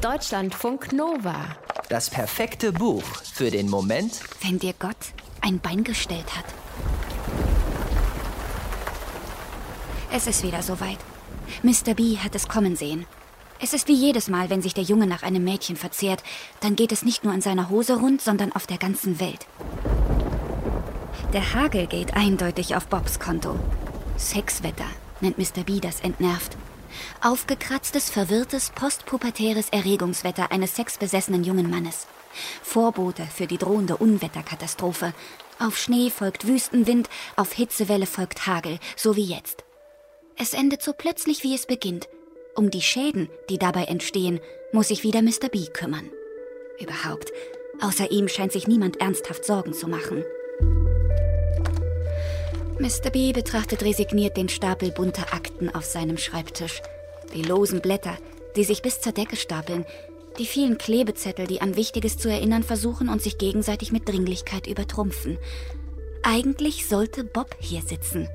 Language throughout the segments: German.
Deutschlandfunk Nova. Das perfekte Buch für den Moment, wenn dir Gott ein Bein gestellt hat. Es ist wieder soweit. Mr. B hat es kommen sehen. Es ist wie jedes Mal, wenn sich der Junge nach einem Mädchen verzehrt, dann geht es nicht nur in seiner Hose rund, sondern auf der ganzen Welt. Der Hagel geht eindeutig auf Bobs Konto. Sexwetter nennt Mr. B das entnervt. Aufgekratztes, verwirrtes, postpubertäres Erregungswetter eines sexbesessenen jungen Mannes. Vorbote für die drohende Unwetterkatastrophe. Auf Schnee folgt Wüstenwind, auf Hitzewelle folgt Hagel, so wie jetzt. Es endet so plötzlich, wie es beginnt. Um die Schäden, die dabei entstehen, muss sich wieder Mr. B kümmern. Überhaupt, außer ihm scheint sich niemand ernsthaft Sorgen zu machen. Mr. B betrachtet resigniert den Stapel bunter Akten auf seinem Schreibtisch. Die losen Blätter, die sich bis zur Decke stapeln, die vielen Klebezettel, die an Wichtiges zu erinnern versuchen und sich gegenseitig mit Dringlichkeit übertrumpfen. Eigentlich sollte Bob hier sitzen.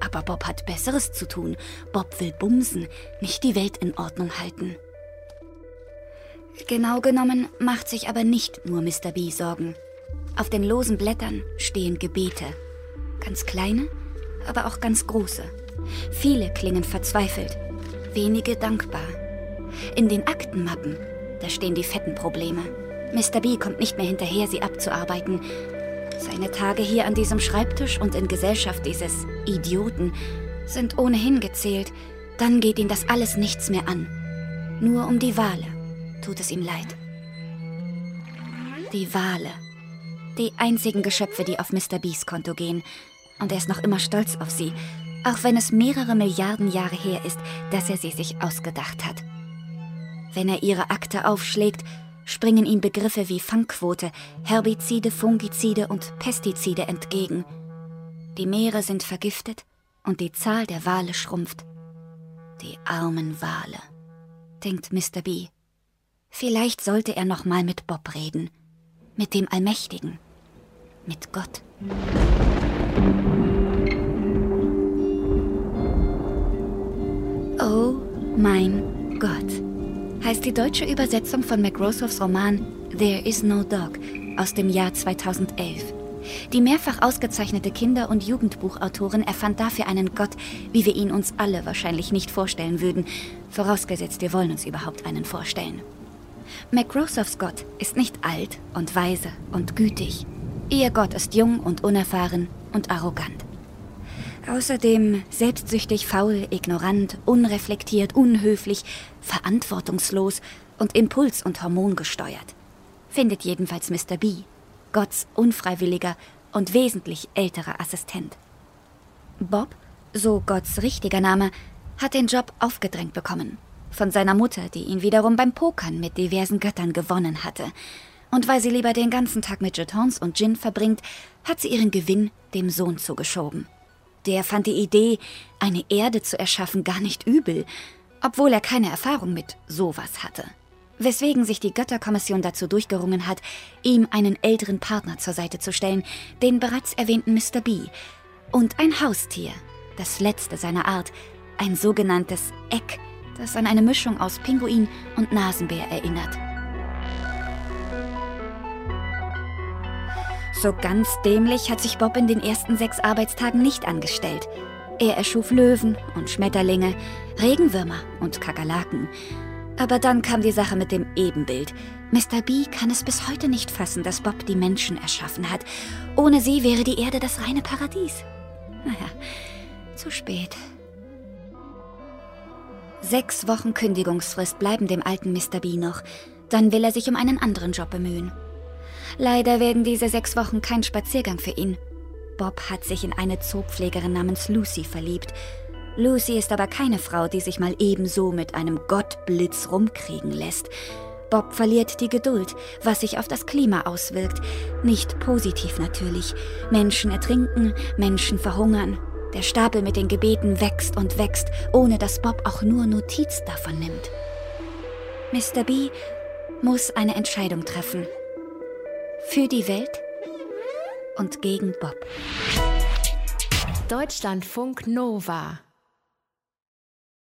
Aber Bob hat Besseres zu tun. Bob will bumsen, nicht die Welt in Ordnung halten. Genau genommen macht sich aber nicht nur Mr. B Sorgen. Auf den losen Blättern stehen Gebete. Ganz kleine, aber auch ganz große. Viele klingen verzweifelt, wenige dankbar. In den Aktenmappen, da stehen die fetten Probleme. Mr. B kommt nicht mehr hinterher, sie abzuarbeiten. Seine Tage hier an diesem Schreibtisch und in Gesellschaft dieses Idioten sind ohnehin gezählt. Dann geht ihn das alles nichts mehr an. Nur um die Wale tut es ihm leid. Die Wale. Die einzigen Geschöpfe, die auf Mr. Bs Konto gehen. Und er ist noch immer stolz auf sie, auch wenn es mehrere Milliarden Jahre her ist, dass er sie sich ausgedacht hat. Wenn er ihre Akte aufschlägt, springen ihm Begriffe wie Fangquote, Herbizide, Fungizide und Pestizide entgegen. Die Meere sind vergiftet und die Zahl der Wale schrumpft. Die armen Wale, denkt Mr. B. Vielleicht sollte er noch mal mit Bob reden, mit dem Allmächtigen, mit Gott. Mein Gott heißt die deutsche Übersetzung von McRossoffs Roman There is no Dog aus dem Jahr 2011. Die mehrfach ausgezeichnete Kinder- und Jugendbuchautorin erfand dafür einen Gott, wie wir ihn uns alle wahrscheinlich nicht vorstellen würden, vorausgesetzt wir wollen uns überhaupt einen vorstellen. McRossoffs Gott ist nicht alt und weise und gütig. Ihr Gott ist jung und unerfahren und arrogant. Außerdem selbstsüchtig, faul, ignorant, unreflektiert, unhöflich, verantwortungslos und impuls- und hormongesteuert. Findet jedenfalls Mr. B, Gotts unfreiwilliger und wesentlich älterer Assistent. Bob, so Gotts richtiger Name, hat den Job aufgedrängt bekommen. Von seiner Mutter, die ihn wiederum beim Pokern mit diversen Göttern gewonnen hatte. Und weil sie lieber den ganzen Tag mit Jetons und Gin verbringt, hat sie ihren Gewinn dem Sohn zugeschoben. Der fand die Idee, eine Erde zu erschaffen, gar nicht übel, obwohl er keine Erfahrung mit sowas hatte. Weswegen sich die Götterkommission dazu durchgerungen hat, ihm einen älteren Partner zur Seite zu stellen, den bereits erwähnten Mr. B, und ein Haustier, das letzte seiner Art, ein sogenanntes Eck, das an eine Mischung aus Pinguin und Nasenbär erinnert. So ganz dämlich hat sich Bob in den ersten sechs Arbeitstagen nicht angestellt. Er erschuf Löwen und Schmetterlinge, Regenwürmer und Kakerlaken. Aber dann kam die Sache mit dem Ebenbild. Mr. B kann es bis heute nicht fassen, dass Bob die Menschen erschaffen hat. Ohne sie wäre die Erde das reine Paradies. Naja, zu spät. Sechs Wochen Kündigungsfrist bleiben dem alten Mr. B noch. Dann will er sich um einen anderen Job bemühen. Leider werden diese sechs Wochen kein Spaziergang für ihn. Bob hat sich in eine Zoopflegerin namens Lucy verliebt. Lucy ist aber keine Frau, die sich mal ebenso mit einem Gottblitz rumkriegen lässt. Bob verliert die Geduld, was sich auf das Klima auswirkt. Nicht positiv natürlich. Menschen ertrinken, Menschen verhungern. Der Stapel mit den Gebeten wächst und wächst, ohne dass Bob auch nur Notiz davon nimmt. Mr. B muss eine Entscheidung treffen. Für die Welt und gegen Bob. Deutschlandfunk Nova